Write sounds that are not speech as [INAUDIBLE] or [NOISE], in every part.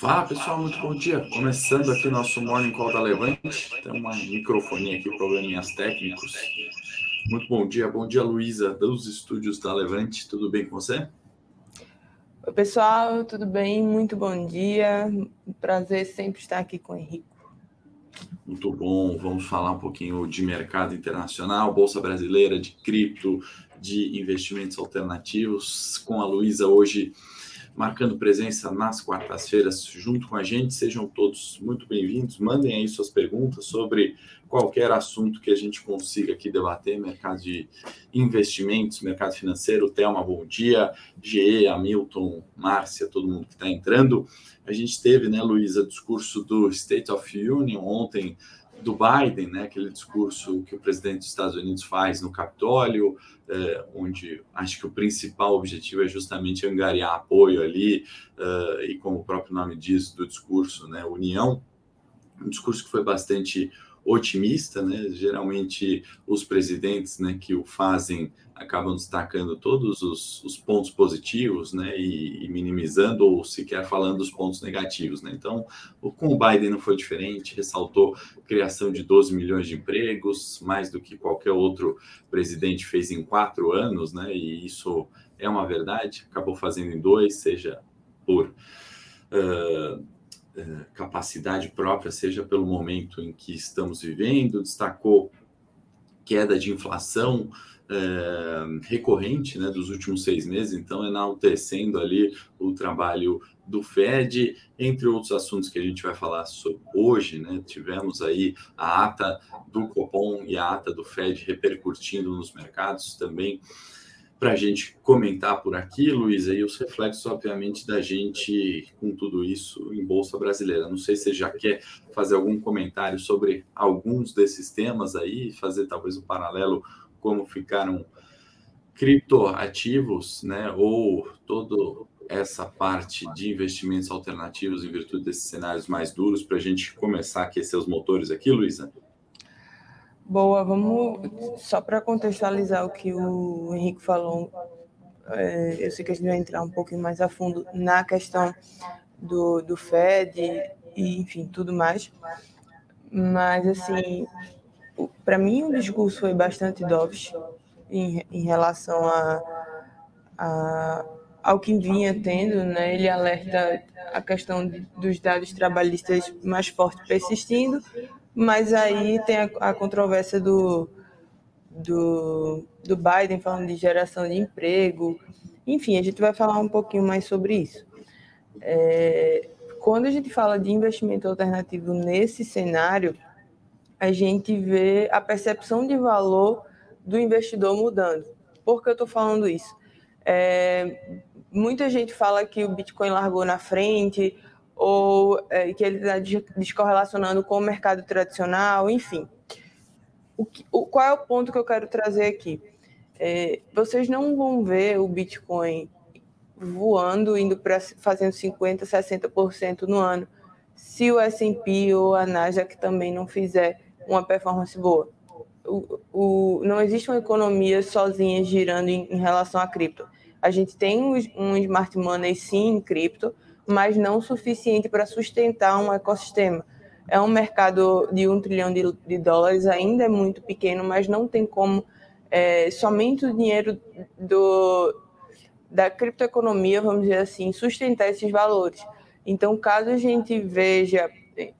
Fala pessoal, muito bom dia. Começando aqui nosso Morning Call da Levante. Tem uma microfonia aqui, probleminhas técnicos. Muito bom dia, bom dia Luísa, dos estúdios da Levante. Tudo bem com você? Oi pessoal, tudo bem? Muito bom dia. Prazer sempre estar aqui com o Henrique. Muito bom. Vamos falar um pouquinho de mercado internacional, bolsa brasileira, de cripto, de investimentos alternativos com a Luísa hoje marcando presença nas quartas-feiras junto com a gente. Sejam todos muito bem-vindos. Mandem aí suas perguntas sobre qualquer assunto que a gente consiga aqui debater, mercado de investimentos, mercado financeiro. Thelma, bom dia. GE, Hamilton, Márcia, todo mundo que está entrando. A gente teve, né, Luísa, discurso do State of Union ontem do Biden, né, aquele discurso que o presidente dos Estados Unidos faz no Capitólio, é, onde acho que o principal objetivo é justamente angariar apoio ali, uh, e como o próprio nome diz do discurso, né, união, um discurso que foi bastante otimista, né? Geralmente os presidentes, né, que o fazem acabam destacando todos os, os pontos positivos, né, e, e, minimizando ou sequer falando os pontos negativos, né. Então, com o Biden não foi diferente, ressaltou criação de 12 milhões de empregos, mais do que qualquer outro presidente fez em quatro anos, né, e isso é uma verdade. Acabou fazendo em dois, seja por uh, capacidade própria, seja pelo momento em que estamos vivendo, destacou queda de inflação é, recorrente né, dos últimos seis meses, então enaltecendo ali o trabalho do Fed, entre outros assuntos que a gente vai falar sobre hoje, né? Tivemos aí a ata do Copom e a ata do Fed repercutindo nos mercados também para a gente comentar por aqui, Luísa, e os reflexos, obviamente, da gente com tudo isso em Bolsa Brasileira. Não sei se você já quer fazer algum comentário sobre alguns desses temas aí, fazer talvez um paralelo como ficaram criptoativos, né, ou toda essa parte de investimentos alternativos em virtude desses cenários mais duros, para a gente começar a aquecer os motores aqui, Luísa? Boa, vamos só para contextualizar o que o Henrique falou. É, eu sei que a gente vai entrar um pouquinho mais a fundo na questão do, do Fed e, enfim, tudo mais. Mas, assim, para mim o discurso foi bastante dovish em, em relação a, a, ao que vinha tendo, né? Ele alerta a questão de, dos dados trabalhistas mais fortes persistindo, mas aí tem a, a controvérsia do, do, do Biden falando de geração de emprego. Enfim, a gente vai falar um pouquinho mais sobre isso. É, quando a gente fala de investimento alternativo nesse cenário, a gente vê a percepção de valor do investidor mudando. Por que eu estou falando isso? É, muita gente fala que o Bitcoin largou na frente, ou é, que ele está descorrelacionando com o mercado tradicional, enfim. O, que, o qual é o ponto que eu quero trazer aqui? É, vocês não vão ver o Bitcoin voando, indo para fazendo 50%, 60% no ano, se o S&P ou a Nasdaq também não fizer uma performance boa. O, o, não existe uma economia sozinha girando em, em relação a cripto. A gente tem um, um smart money sim em cripto, mas não o suficiente para sustentar um ecossistema. É um mercado de um trilhão de, de dólares, ainda é muito pequeno, mas não tem como é, somente o dinheiro do, da criptoeconomia, vamos dizer assim, sustentar esses valores. Então, caso a gente veja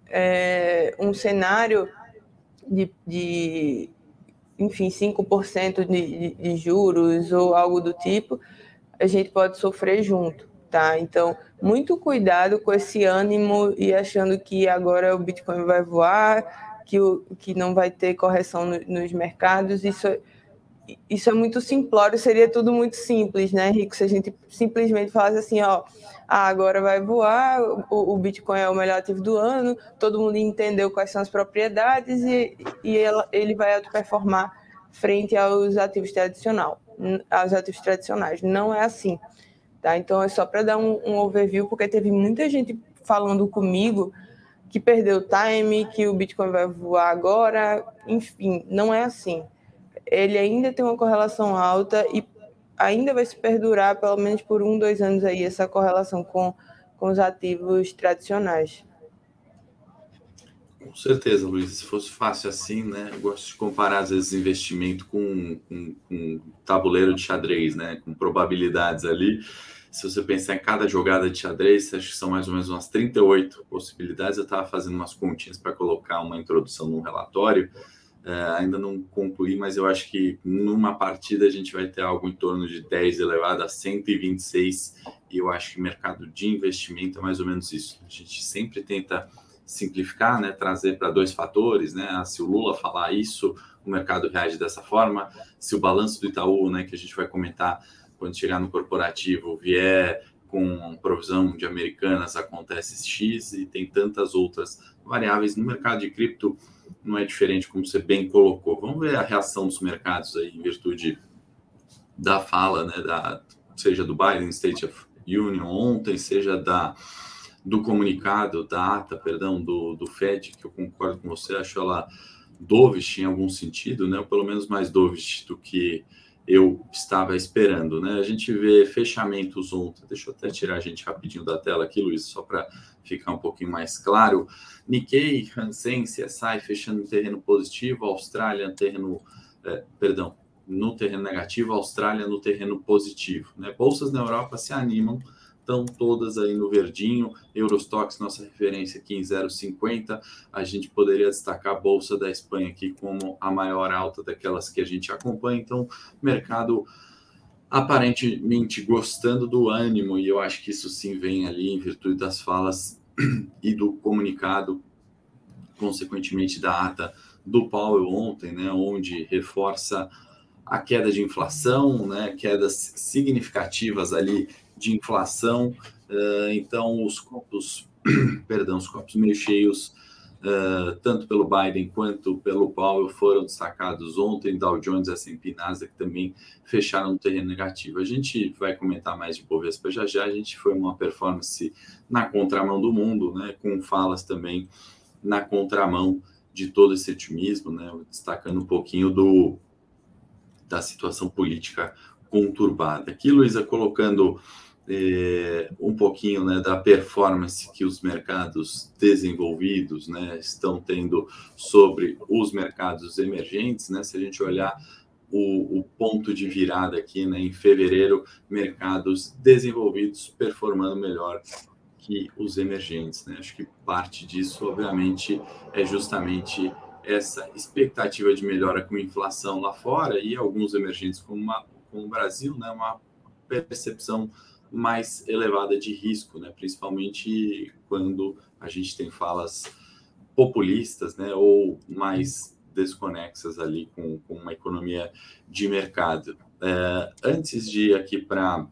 é, um cenário de, de enfim, 5% de, de, de juros ou algo do tipo, a gente pode sofrer junto tá? Então, muito cuidado com esse ânimo e achando que agora o Bitcoin vai voar, que, o, que não vai ter correção no, nos mercados. Isso, isso é muito simplório, seria tudo muito simples, né, Rico? Se a gente simplesmente falasse assim, ó, ah, agora vai voar, o, o Bitcoin é o melhor ativo do ano, todo mundo entendeu quais são as propriedades e, e ela, ele vai performar frente aos ativos tradicionais, aos ativos tradicionais. Não é assim. Tá? Então, é só para dar um, um overview, porque teve muita gente falando comigo que perdeu time, que o Bitcoin vai voar agora, enfim, não é assim. Ele ainda tem uma correlação alta e ainda vai se perdurar pelo menos por um, dois anos aí essa correlação com, com os ativos tradicionais. Com certeza, Luiz. Se fosse fácil assim, né? Eu gosto de comparar, às vezes, investimento com, com, com tabuleiro de xadrez, né? Com probabilidades ali. Se você pensar em cada jogada de xadrez, acho que são mais ou menos umas 38 possibilidades. Eu estava fazendo umas continhas para colocar uma introdução no relatório. É, ainda não concluí, mas eu acho que numa partida a gente vai ter algo em torno de 10 elevado a 126. E eu acho que mercado de investimento é mais ou menos isso. A gente sempre tenta simplificar, né, trazer para dois fatores, né, se o Lula falar isso, o mercado reage dessa forma, se o balanço do Itaú, né, que a gente vai comentar quando chegar no corporativo, vier com provisão de americanas, acontece X e tem tantas outras variáveis. No mercado de cripto não é diferente, como você bem colocou. Vamos ver a reação dos mercados aí em virtude da fala, né, da, seja do Biden State of Union ontem, seja da do comunicado, da ata, perdão, do, do FED, que eu concordo com você, acho ela dovish em algum sentido, né? Ou pelo menos mais dovish do que eu estava esperando, né? A gente vê fechamentos ontem. Deixa eu até tirar a gente rapidinho da tela aqui, Luiz, só para ficar um pouquinho mais claro. Nikkei, Hansen, CSI fechando em terreno positivo, Austrália no terreno, é, perdão, no terreno negativo, Austrália no terreno positivo, né? Bolsas na Europa se animam estão todas aí no verdinho. Eurostox, nossa referência aqui em 0,50. A gente poderia destacar a Bolsa da Espanha aqui como a maior alta daquelas que a gente acompanha. Então, mercado aparentemente gostando do ânimo, e eu acho que isso sim vem ali em virtude das falas [CLEARS THROAT] e do comunicado, consequentemente da ata do Powell ontem, né, onde reforça a queda de inflação, né, quedas significativas ali de inflação. Uh, então, os copos, [CLEARS THROAT] perdão, os copos meio cheios, uh, tanto pelo Biden quanto pelo Powell, foram destacados ontem. Dow Jones, S&P, Nasdaq também fecharam no terreno negativo. A gente vai comentar mais de Bovespa já já. A gente foi uma performance na contramão do mundo, né, com falas também na contramão de todo esse otimismo, né, destacando um pouquinho do da situação política conturbada. Aqui, Luísa, colocando é, um pouquinho né, da performance que os mercados desenvolvidos né, estão tendo sobre os mercados emergentes. Né? Se a gente olhar o, o ponto de virada aqui né, em fevereiro, mercados desenvolvidos performando melhor que os emergentes. Né? Acho que parte disso, obviamente, é justamente essa expectativa de melhora com inflação lá fora e alguns emergentes como, uma, como o Brasil, né, uma percepção mais elevada de risco, né, principalmente quando a gente tem falas populistas né, ou mais desconexas ali com, com uma economia de mercado. É, antes de ir aqui para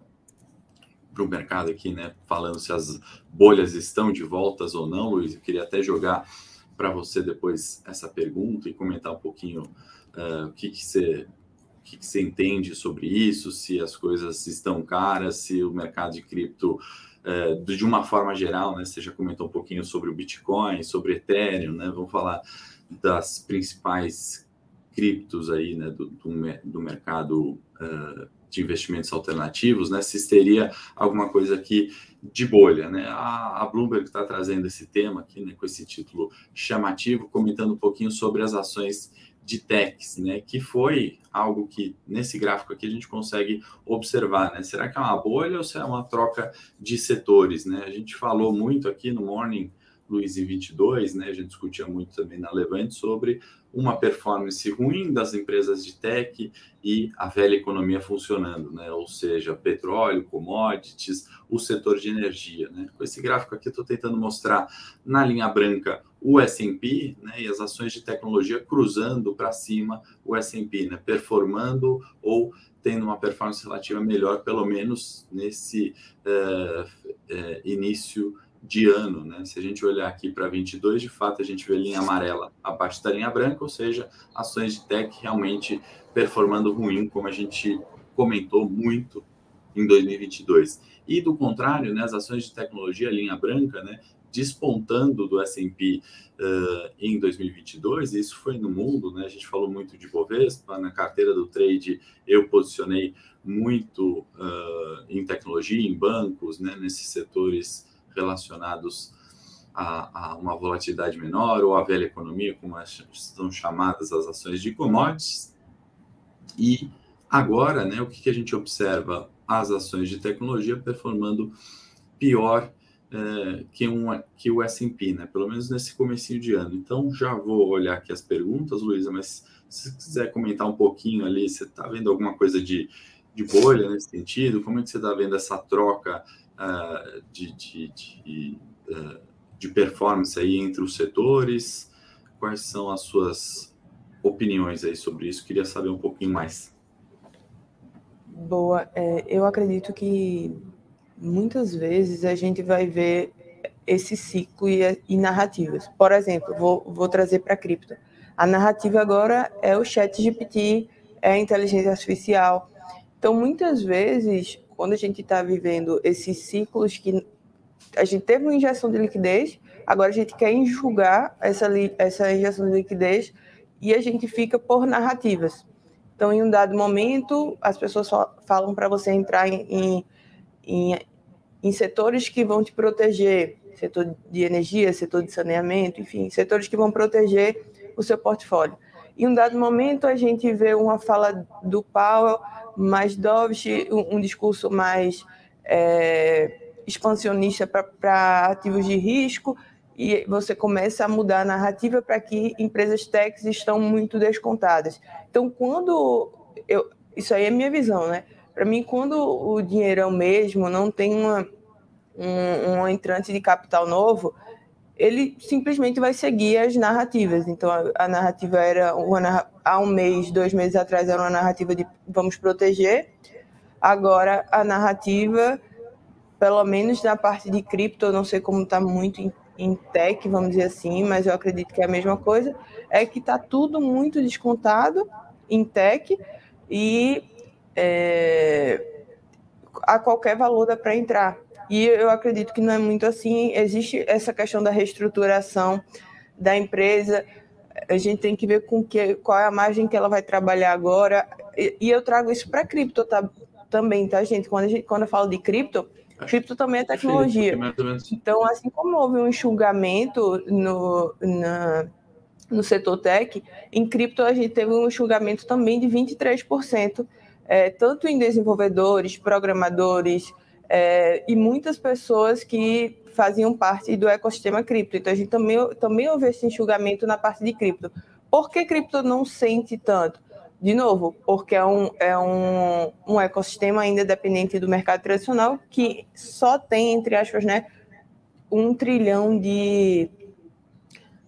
para o mercado aqui, né, falando se as bolhas estão de voltas ou não, Luiz, eu queria até jogar para você depois essa pergunta e comentar um pouquinho uh, o que, que você que, que você entende sobre isso, se as coisas estão caras, se o mercado de cripto, uh, de uma forma geral, né? Você já comentou um pouquinho sobre o Bitcoin, sobre Ethereum, né? Vamos falar das principais criptos aí, né? Do, do, do mercado uh, de investimentos alternativos, né? Se teria alguma coisa aqui de bolha, né? A, a Bloomberg está trazendo esse tema aqui, né? Com esse título chamativo, comentando um pouquinho sobre as ações de techs, né? Que foi algo que nesse gráfico aqui a gente consegue observar, né? Será que é uma bolha ou se é uma troca de setores, né? A gente falou muito aqui no Morning Luiz em 22, né? A gente discutia muito também na Levante sobre uma performance ruim das empresas de tech e a velha economia funcionando, né? Ou seja, petróleo, commodities, o setor de energia, né? Com esse gráfico aqui, estou tentando mostrar na linha branca o S&P, né? E as ações de tecnologia cruzando para cima o S&P, né? Performando ou tendo uma performance relativa melhor, pelo menos nesse é, é, início de ano, né? Se a gente olhar aqui para 22, de fato a gente vê linha amarela abaixo da linha branca, ou seja, ações de tech realmente performando ruim, como a gente comentou muito em 2022. E do contrário, né, as ações de tecnologia, linha branca, né, despontando do S&P uh, em 2022, e isso foi no mundo, né, a gente falou muito de Bovespa, na carteira do trade eu posicionei muito uh, em tecnologia, em bancos, né, nesses setores relacionados a, a, uma volatilidade menor ou a velha economia, como são chamadas as ações de commodities. E agora, né, o que, que a gente observa? As ações de tecnologia performando pior é, que, um, que o S&P, né? Pelo menos nesse comecinho de ano. Então, já vou olhar aqui as perguntas, Luísa, mas se quiser comentar um pouquinho ali, você está vendo alguma coisa de, de bolha nesse sentido? Como é que você está vendo essa troca uh, de, de, de, uh, de performance aí entre os setores? Quais são as suas opiniões aí sobre isso? Queria saber um pouquinho mais. Boa, é, eu acredito que muitas vezes a gente vai ver esse ciclo e, e narrativas. Por exemplo, vou, vou trazer para a cripto. A narrativa agora é o chat GPT, é a inteligência artificial. Então, muitas vezes, quando a gente está vivendo esses ciclos que a gente teve uma injeção de liquidez, agora a gente quer enxugar essa, essa injeção de liquidez e a gente fica por narrativas. Então, em um dado momento, as pessoas falam para você entrar em, em em, setores que vão te proteger, setor de energia, setor de saneamento, enfim, setores que vão proteger o seu portfólio. Em um dado momento, a gente vê uma fala do Powell mais dovish, um, um discurso mais é, expansionista para ativos de risco, e você começa a mudar a narrativa para que empresas techs estão muito descontadas. Então, quando eu, isso aí é minha visão, né? Para mim, quando o dinheirão mesmo não tem uma, um, um entrante de capital novo, ele simplesmente vai seguir as narrativas. Então, a, a narrativa era, uma, há um mês, dois meses atrás, era uma narrativa de vamos proteger. Agora, a narrativa, pelo menos na parte de cripto, eu não sei como está muito em, em tech, vamos dizer assim, mas eu acredito que é a mesma coisa, é que está tudo muito descontado em tech e é, a qualquer valor dá para entrar. E eu acredito que não é muito assim. Existe essa questão da reestruturação da empresa. A gente tem que ver com que, qual é a margem que ela vai trabalhar agora. E, e eu trago isso para cripto tá, também, tá, gente? Quando, gente? quando eu falo de cripto, cripto também é tecnologia. Então, assim como houve um enxugamento no, na, no setor tech, em cripto a gente teve um enxugamento também de 23% é, tanto em desenvolvedores, programadores é, e muitas pessoas que faziam parte do ecossistema cripto. Então, a gente também, também houve esse enxugamento na parte de cripto. Por que cripto não sente tanto? De novo, porque é um, é um, um ecossistema ainda dependente do mercado tradicional que só tem, entre aspas, né, um trilhão de,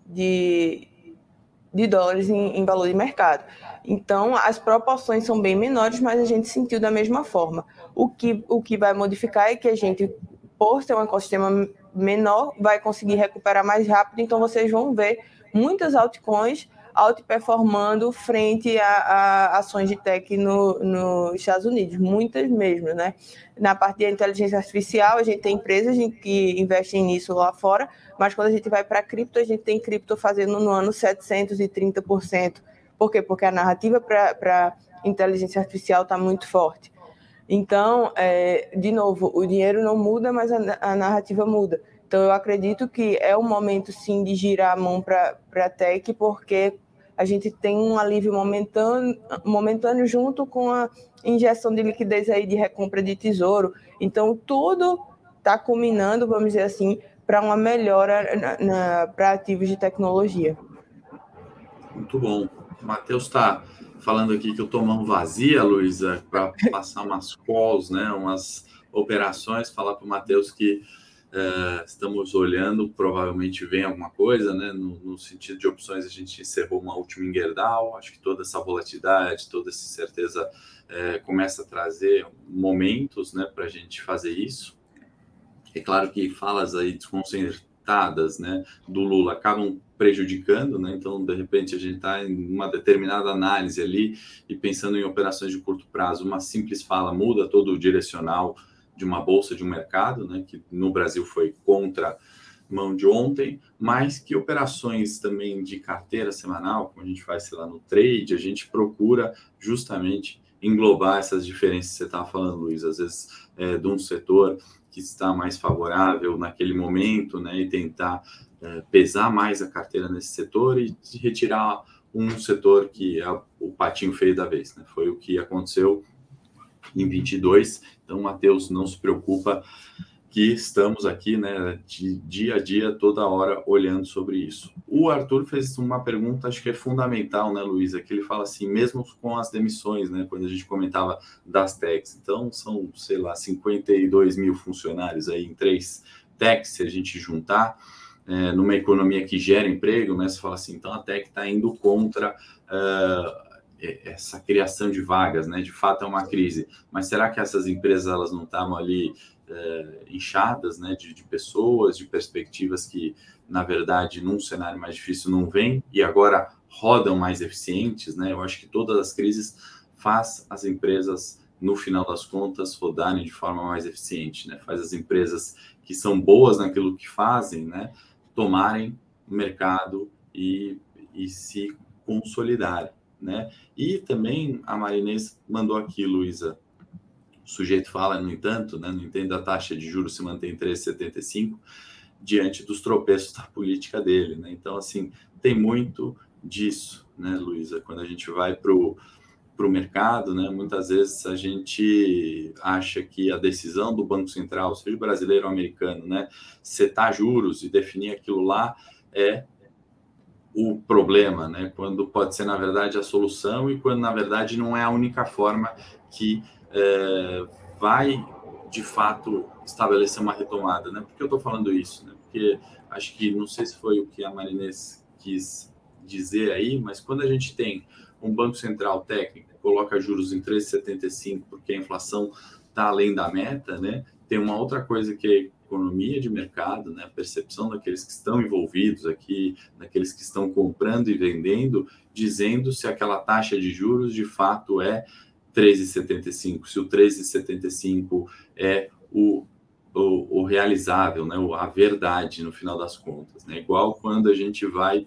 de, de dólares em, em valor de mercado. Então, as proporções são bem menores, mas a gente sentiu da mesma forma. O que, o que vai modificar é que a gente, por ser um ecossistema menor, vai conseguir recuperar mais rápido. Então, vocês vão ver muitas altcoins outperformando frente a, a, ações de tech no, nos Estados Unidos, muitas mesmo, né? Na parte de inteligência artificial, a gente tem empresas que investem nisso lá fora, mas quando a gente vai para cripto, a gente tem cripto fazendo no ano 730%. Por quê? Porque a narrativa para inteligência artificial está muito forte. Então, é, de novo, o dinheiro não muda, mas a, a, narrativa muda. Então, eu acredito que é o momento, sim, de girar a mão para a tech, porque a gente tem um alívio momentâneo, momentâneo junto com a injeção de liquidez aí de recompra de tesouro. Então, tudo está culminando, vamos dizer assim, para uma melhora para ativos de tecnologia. Muito bom. Matheus está falando aqui que eu tô mão vazia, Luísa, para passar umas calls, né, umas operações, falar para o Matheus que é, estamos olhando, provavelmente vem alguma coisa, né? No, no, sentido de opções, a gente encerrou uma última Ingerdal, acho que toda essa volatilidade, toda essa certeza é, começa a trazer momentos, né, para a gente fazer isso. É claro que falas aí desconcertadas, né, do Lula acabam prejudicando, né? Então, de repente, a gente está em uma determinada análise ali e pensando em operações de curto prazo, uma simples fala muda todo o direcional de uma bolsa de um mercado, né? Que no Brasil foi contra mão de ontem, mas que operações também de carteira semanal, como a gente faz, sei lá, no trade, a gente procura justamente englobar essas diferenças que você estava falando, Luiz, às vezes é, de um setor que está mais favorável naquele momento, né, e tentar é, pesar mais a carteira nesse setor e retirar um setor que é o patinho feio da vez, né? Foi o que aconteceu em 22. Então, Matheus, não se preocupa que estamos aqui, né, de dia a dia, toda hora, olhando sobre isso. O Arthur fez uma pergunta, acho que é fundamental, né, Luísa, que ele fala assim, mesmo com as demissões, né, quando a gente comentava das techs, então são, sei lá, 52 mil funcionários aí em três techs, se a gente juntar, é, numa economia que gera emprego, né, você fala assim, então a tech está indo contra... Uh, essa criação de vagas, né? De fato é uma crise. Mas será que essas empresas elas não estavam ali é, inchadas, né? De, de, pessoas, de perspectivas que, na verdade, num cenário mais difícil não vem e agora rodam mais eficientes, né? Eu acho que todas as crises faz as empresas no final das contas rodarem de forma mais eficiente, né? Faz as empresas que são boas naquilo que fazem, né? Tomarem o mercado e, e se consolidarem né? E também a Marinês mandou aqui, Luísa. Sujeito fala, no entanto, né, no entanto, a taxa de juros se mantém em 3,75 diante dos tropeços da política dele, né? Então, assim, tem muito disso, né, Luísa? Quando a gente vai para o mercado, né? Muitas vezes a gente acha que a decisão do Banco Central, seja brasileiro ou americano, né, setar juros e definir aquilo lá é o problema, né? Quando pode ser na verdade a solução e quando na verdade não é a única forma que é, vai de fato estabelecer uma retomada, né? Por que eu estou falando isso? Né? Porque acho que não sei se foi o que a Marinês quis dizer aí, mas quando a gente tem um banco central técnico coloca juros em 3,75 porque a inflação está além da meta, né? Tem uma outra coisa que economia de mercado, né, a percepção daqueles que estão envolvidos aqui, daqueles que estão comprando e vendendo, dizendo se aquela taxa de juros de fato é 13,75, se o 13,75 é o, o, o, realizável, né, a verdade no final das contas. Né? Igual quando a gente vai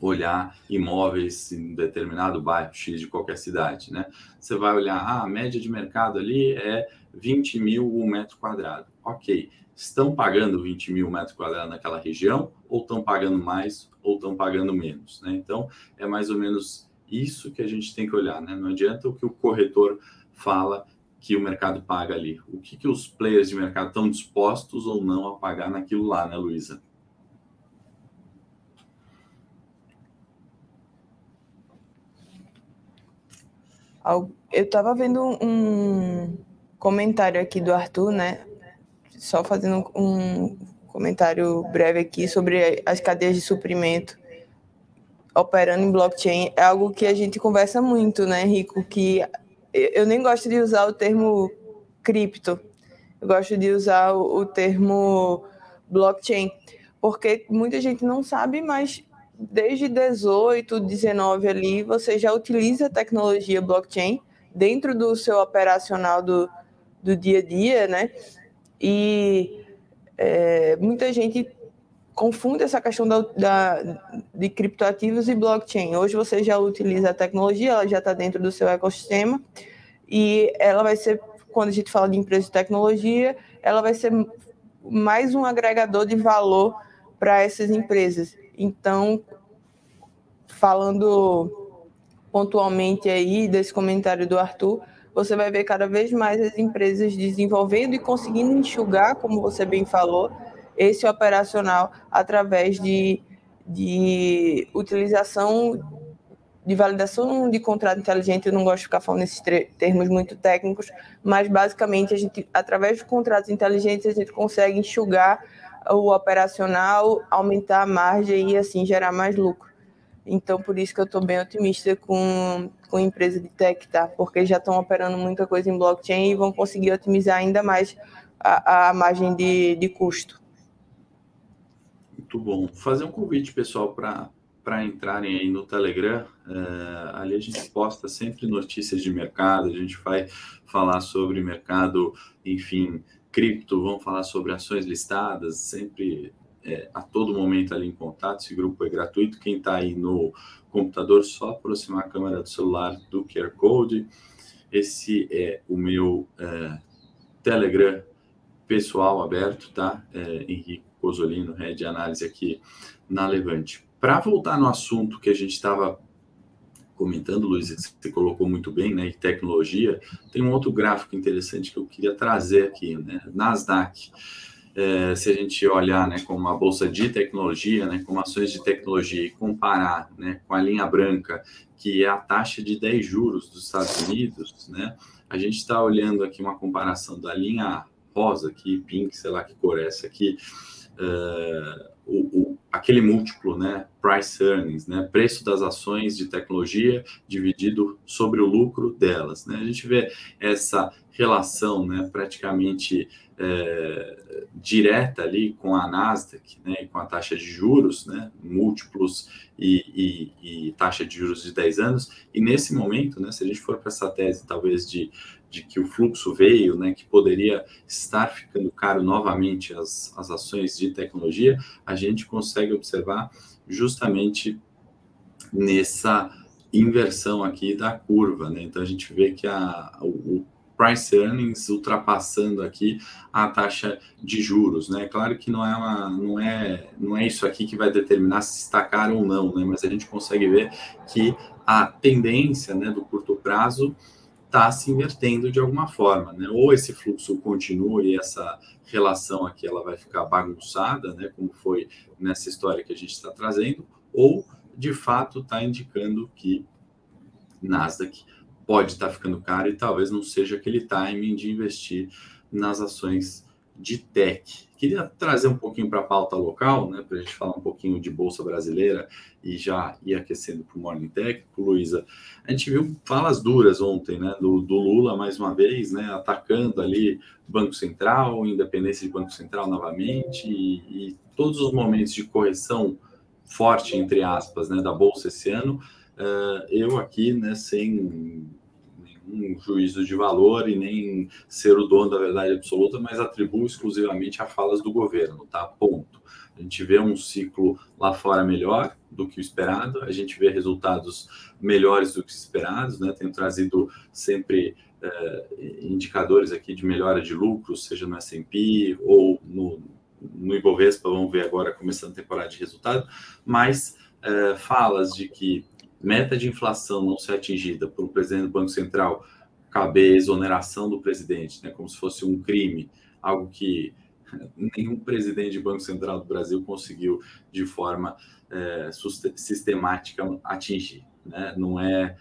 olhar imóveis em determinado bairro X de qualquer cidade, né? Você vai olhar, ah, a média de mercado ali é 20 mil um metro quadrado. Ok, estão pagando 20 mil metros quadrados naquela região, ou estão pagando mais, ou estão pagando menos. Né? Então, é mais ou menos isso que a gente tem que olhar. Né? Não adianta o que o corretor fala que o mercado paga ali. O que, que os players de mercado estão dispostos ou não a pagar naquilo lá, né, Luísa? Eu estava vendo um comentário aqui do Arthur, né? Só fazendo um comentário breve aqui sobre as cadeias de suprimento operando em blockchain. É algo que a gente conversa muito, né, Rico? Que eu nem gosto de usar o termo cripto. Eu gosto de usar o termo blockchain, porque muita gente não sabe, mas desde 18, 19 ali, você já utiliza a tecnologia blockchain dentro do seu operacional do, do dia a dia, né? E é, muita gente confunde essa questão da, da, de criptoativos e blockchain. Hoje você já utiliza a tecnologia, ela já está dentro do seu ecossistema e ela vai ser, quando a gente fala de empresa de tecnologia, ela vai ser mais um agregador de valor para essas empresas. Então, falando pontualmente aí desse comentário do Arthur, você vai ver cada vez mais as empresas desenvolvendo e conseguindo enxugar, como você bem falou, esse operacional através de, de utilização de validação de contrato inteligente, eu não gosto de ficar falando nesses termos muito técnicos, mas basicamente a gente, através de contratos inteligentes, a gente consegue enxugar o operacional, aumentar a margem e assim gerar mais lucro. Então, por isso que eu estou bem otimista com, com a empresa de tech, tá? Porque já estão operando muita coisa em blockchain e vão conseguir otimizar ainda mais a, a margem de, de custo. Muito bom. Fazer um convite, pessoal, para entrarem aí no Telegram. É, ali a gente posta sempre notícias de mercado, a gente vai falar sobre mercado, enfim, cripto, vamos falar sobre ações listadas, sempre é, a todo momento ali em contato. Esse grupo é gratuito. Quem está aí no computador, só aproximar a câmera do celular do QR Code. esse é o meu é, Telegram pessoal aberto, tá? É, Henrique Cosolino, head de análise aqui na Levante. Para voltar no assunto que a gente estava comentando, Luiz, você colocou muito bem, né, e tecnologia, tem um outro gráfico interessante que eu queria trazer aqui, né, Nasdaq. É, se a gente olhar, né, como uma bolsa de tecnologia, né, como ações de tecnologia e comparar, né, com a linha branca, que é a taxa de 10 juros dos Estados Unidos, né, a gente está olhando aqui uma comparação da linha rosa aqui, pink, sei lá que cor é essa aqui, o, o, aquele múltiplo, né, price earnings, né, preço das ações de tecnologia dividido sobre o lucro delas, né, a gente vê essa relação, né, praticamente é, direta ali com a Nasdaq, né, com a taxa de juros, né, múltiplos e, e, e, taxa de juros de 10 anos, e nesse momento, né, se a gente for para essa tese talvez de de que o fluxo veio, né, que poderia estar ficando caro novamente as, as ações de tecnologia, a gente consegue observar justamente nessa inversão aqui da curva, né? Então a gente vê que a, o, price earnings ultrapassando aqui a taxa de juros, né? Claro que não é uma, não é, não é isso aqui que vai determinar se está caro ou não, né? Mas a gente consegue ver que a tendência, né, do curto prazo está se invertendo de alguma forma, né? Ou esse fluxo continua e essa relação aqui ela vai ficar bagunçada, né? Como foi nessa história que a gente está trazendo, ou de fato está indicando que Nasdaq pode estar tá ficando caro e talvez não seja aquele timing de investir nas ações de tech. Queria trazer um pouquinho para a pauta local, né, para a gente falar um pouquinho de Bolsa Brasileira e já ir aquecendo para o Morning Tech. Luísa, a gente viu falas duras ontem né, do, do, Lula, mais uma vez, né, atacando ali Banco Central, independência de Banco Central novamente, e, e todos os momentos de correção forte, entre aspas, né, da Bolsa esse ano. Uh, eu aqui, né, sem um juízo de valor e nem ser o dono da verdade absoluta, mas atribuo exclusivamente a falas do governo, tá? Ponto. A gente vê um ciclo lá fora melhor do que o esperado, a gente vê resultados melhores do que esperados, né? Tenho trazido sempre é, indicadores aqui de melhora de lucros, seja no S&P ou no, no Ibovespa, vamos ver agora começando a temporada de resultado, mas é, falas de que meta de inflação não ser atingida por um presidente do Banco Central, caber exoneração do presidente, né, como se fosse um crime, algo que nenhum presidente de Banco Central do Brasil conseguiu de forma é, sistemática atingir. Né? Não é,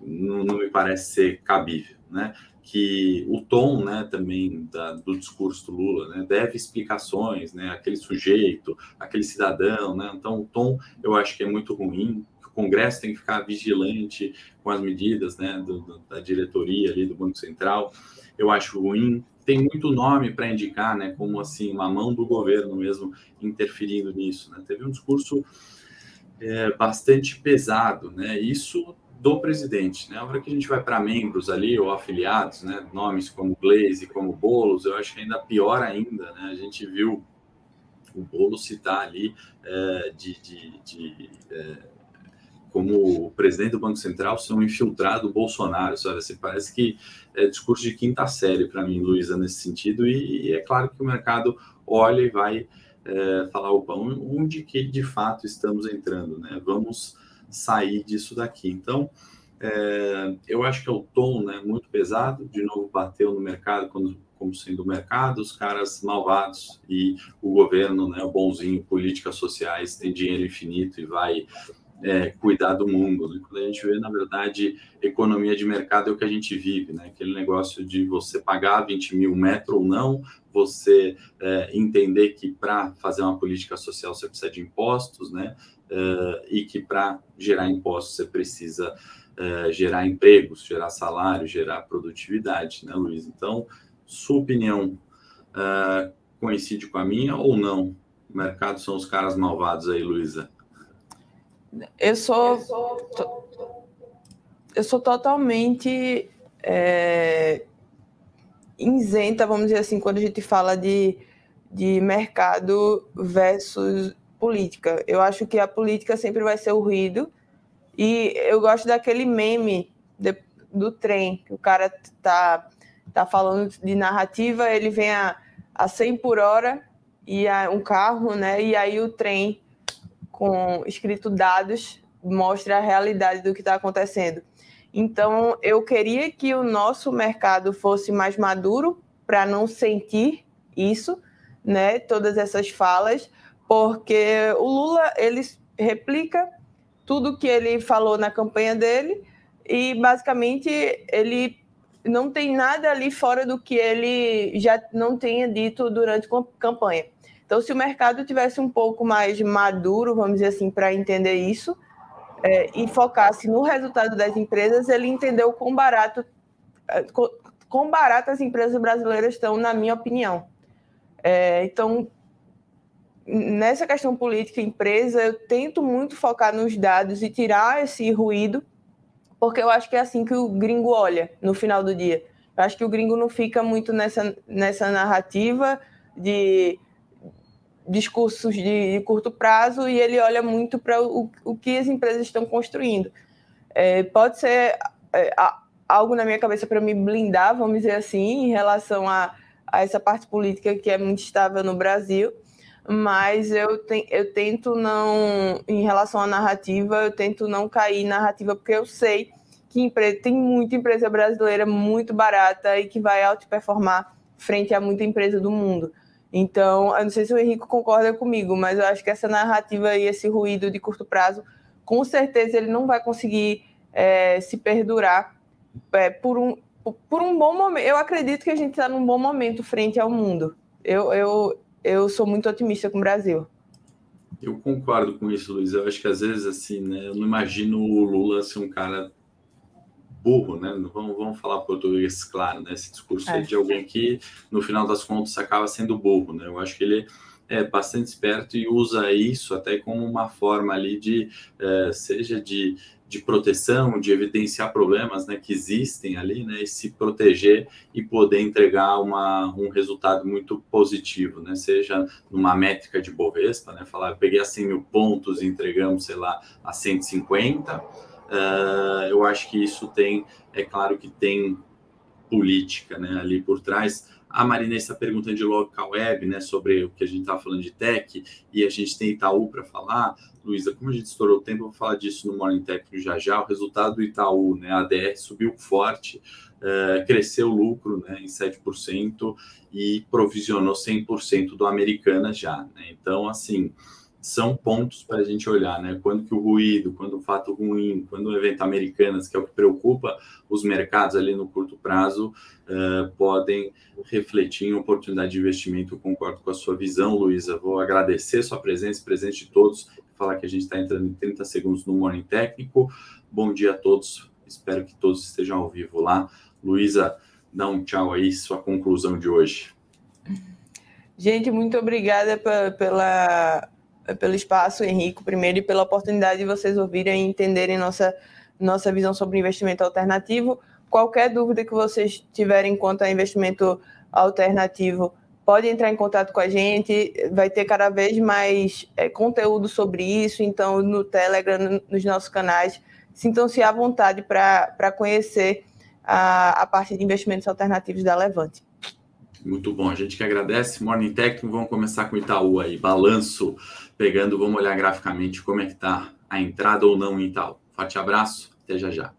não, não, me parece ser cabível, né? Que o tom, né, também da, do discurso do Lula, né, deve explicações, né? Aquele sujeito, aquele cidadão, né? Então o tom eu acho que é muito ruim, Congresso tem que ficar vigilante com as medidas né, do, do, da diretoria ali do Banco Central. Eu acho ruim. Tem muito nome para indicar, né, como assim, uma mão do governo mesmo interferindo nisso. Né? Teve um discurso é, bastante pesado, né? Isso do presidente. Né? A hora que a gente vai para membros ali ou afiliados, né? nomes como Glaze, como Bolos, eu acho que ainda pior ainda. Né? A gente viu o Bolo citar ali é, de, de, de é, como o presidente do Banco Central ser um infiltrado Bolsonaro, sabe? Assim, parece que é discurso de quinta série para mim, Luísa, nesse sentido, e, e, é claro que o mercado olha e vai é, falar, opa, onde que de fato estamos entrando, né? Vamos sair disso daqui. Então, é, eu acho que é o tom né, muito pesado, de novo bateu no mercado quando, como sendo o mercado, os caras malvados e o governo, né, o bonzinho, políticas sociais, tem dinheiro infinito e vai é, cuidar do mundo. Né? Quando a gente vê, na verdade, economia de mercado é o que a gente vive, né? Aquele negócio de você pagar 20 mil metro ou não, você é, entender que para fazer uma política social você precisa de impostos, né? É, e que para gerar impostos você precisa é, gerar empregos, gerar salário, gerar produtividade, né, Luiz? Então, sua opinião é, coincide com a minha ou não? O mercado são os caras malvados aí, Luísa? Eu sou, eu sou totalmente é, isenta, vamos dizer assim, quando a gente fala de, de mercado versus política. Eu acho que a política sempre vai ser o ruído. E eu gosto daquele meme, de, do trem, que o cara tá, tá falando de narrativa, ele vem a, a 100 por hora e a, um carro, né? E aí o trem com escrito dados mostra a realidade do que está acontecendo. Então, eu queria que o nosso mercado fosse mais maduro para não sentir isso, né? Todas essas falas, porque o Lula ele replica tudo que ele falou na campanha dele e basicamente ele não tem nada ali fora do que ele já não tenha dito durante a campanha. Então, se o mercado tivesse um pouco mais maduro, vamos dizer assim, para entender isso é, e focasse no resultado das empresas, ele entendeu quão barato, é, quão barato as empresas brasileiras estão, na minha opinião. É, então, nessa questão política empresa, eu tento muito focar nos dados e tirar esse ruído, porque eu acho que é assim que o gringo olha no final do dia. Eu acho que o gringo não fica muito nessa, nessa narrativa de discursos de, de curto prazo e ele olha muito para o, o que as empresas estão construindo. É, pode ser é, algo na minha cabeça para me blindar, vamos dizer assim, em relação a, a essa parte política que é muito estável no Brasil, mas eu, te, eu tento não, em relação à narrativa, eu tento não cair em narrativa, porque eu sei que empresa, tem muita empresa brasileira muito barata e que vai performar frente a muita empresa do mundo. Então, eu não sei se o Henrique concorda comigo, mas eu acho que essa narrativa e esse ruído de curto prazo, com certeza ele não vai conseguir é, se perdurar é, por, um, por um bom momento. Eu acredito que a gente está num bom momento frente ao mundo. Eu, eu, eu sou muito otimista com o Brasil. Eu concordo com isso, Luiz. Eu acho que às vezes, assim, né, eu não imagino o Lula ser um cara burro, né? Vamos, vamos falar português claro, né? Esse discurso é. de alguém que, no final das contas, acaba sendo burro, né? Eu acho que ele é bastante esperto e usa isso até como uma forma ali de, é, seja de, de proteção, de evidenciar problemas né, que existem ali, né, e se proteger e poder entregar uma, um resultado muito positivo, né, seja numa métrica de Bovespa, né, falar, peguei a 100 mil pontos e entregamos, sei lá, a 150, uh, eu acho que isso tem, é claro que tem política né, ali por trás, a Marina está perguntando de local web, né, sobre o que a gente estava falando de tech, e a gente tem Itaú para falar. Luísa, como a gente estourou o tempo, eu vou falar disso no Morning Tech já já. O resultado do Itaú, né, a ADR subiu forte, uh, cresceu o lucro né, em 7% e provisionou 100% do Americana já. Né? Então, assim, são pontos para a gente olhar, né? Quando que o ruído, quando o fato ruim, quando o evento Americanas, que é o que preocupa os mercados ali no curto prazo, uh, podem refletir em oportunidade de investimento. Eu concordo com a sua visão, Luísa. Vou agradecer sua presença, presente de todos, falar que a gente está entrando em 30 segundos no Morning Técnico. Bom dia a todos, espero que todos estejam ao vivo lá. Luísa, dá um tchau aí, sua conclusão de hoje. Gente, muito obrigada pela pelo espaço, Henrique, primeiro, e pela oportunidade de vocês ouvirem e entenderem nossa, nossa visão sobre investimento alternativo. Qualquer dúvida que vocês tiverem quanto a investimento alternativo, pode entrar em contato com a gente, vai ter cada vez mais é, conteúdo sobre isso, então no Telegram, nos nossos canais, sintam-se à vontade para conhecer a, a parte de investimentos alternativos da Levante. Muito bom, a gente que agradece. Morning Tech, vamos começar com o Itaú aí, balanço, pegando, vamos olhar graficamente como é que está a entrada ou não em Itaú. Forte abraço, até já já.